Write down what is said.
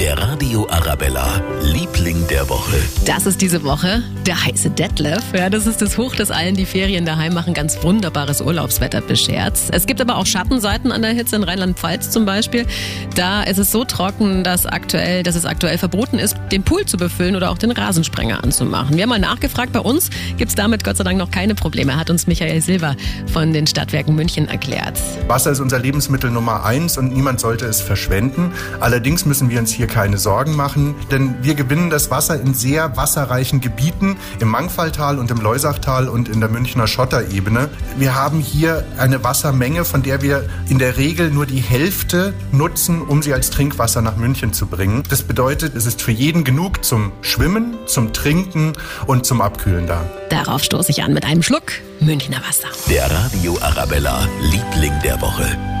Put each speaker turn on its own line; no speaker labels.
Der Radio Arabella, Liebling der Woche.
Das ist diese Woche der heiße Detlef. Ja, das ist das Hoch, das allen, die Ferien daheim machen, ganz wunderbares Urlaubswetter beschert. Es gibt aber auch Schattenseiten an der Hitze in Rheinland-Pfalz zum Beispiel. Da ist es so trocken, dass, aktuell, dass es aktuell verboten ist, den Pool zu befüllen oder auch den Rasensprenger anzumachen. Wir haben mal nachgefragt, bei uns gibt es damit Gott sei Dank noch keine Probleme, hat uns Michael Silber von den Stadtwerken München erklärt.
Wasser ist unser Lebensmittel Nummer eins und niemand sollte es verschwenden. Allerdings müssen wir uns hier keine Sorgen machen, denn wir gewinnen das Wasser in sehr wasserreichen Gebieten im Mangfalltal und im Leusachtal und in der Münchner Schotterebene. Wir haben hier eine Wassermenge, von der wir in der Regel nur die Hälfte nutzen, um sie als Trinkwasser nach München zu bringen. Das bedeutet, es ist für jeden genug zum Schwimmen, zum Trinken und zum Abkühlen da.
Darauf stoße ich an mit einem Schluck Münchner Wasser.
Der Radio Arabella, Liebling der Woche.